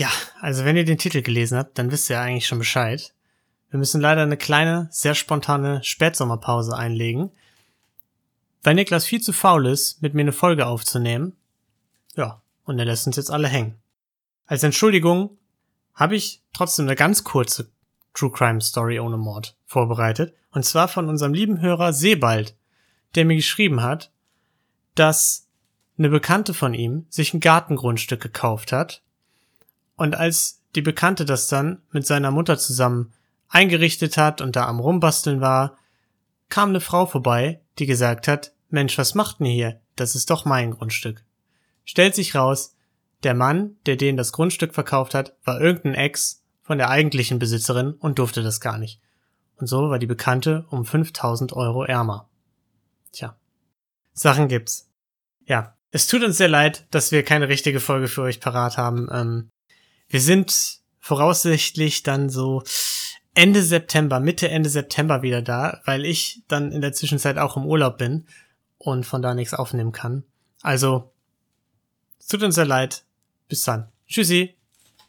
Ja, also wenn ihr den Titel gelesen habt, dann wisst ihr eigentlich schon Bescheid. Wir müssen leider eine kleine, sehr spontane Spätsommerpause einlegen, weil Niklas viel zu faul ist, mit mir eine Folge aufzunehmen. Ja, und er lässt uns jetzt alle hängen. Als Entschuldigung habe ich trotzdem eine ganz kurze True Crime Story ohne Mord vorbereitet. Und zwar von unserem lieben Hörer Sebald, der mir geschrieben hat, dass eine Bekannte von ihm sich ein Gartengrundstück gekauft hat. Und als die Bekannte das dann mit seiner Mutter zusammen eingerichtet hat und da am Rumbasteln war, kam eine Frau vorbei, die gesagt hat, Mensch, was macht denn hier? Das ist doch mein Grundstück. Stellt sich raus, der Mann, der denen das Grundstück verkauft hat, war irgendein Ex von der eigentlichen Besitzerin und durfte das gar nicht. Und so war die Bekannte um 5000 Euro ärmer. Tja. Sachen gibt's. Ja. Es tut uns sehr leid, dass wir keine richtige Folge für euch parat haben. Ähm, wir sind voraussichtlich dann so Ende September, Mitte, Ende September wieder da, weil ich dann in der Zwischenzeit auch im Urlaub bin und von da nichts aufnehmen kann. Also, es tut uns sehr leid. Bis dann. Tschüssi.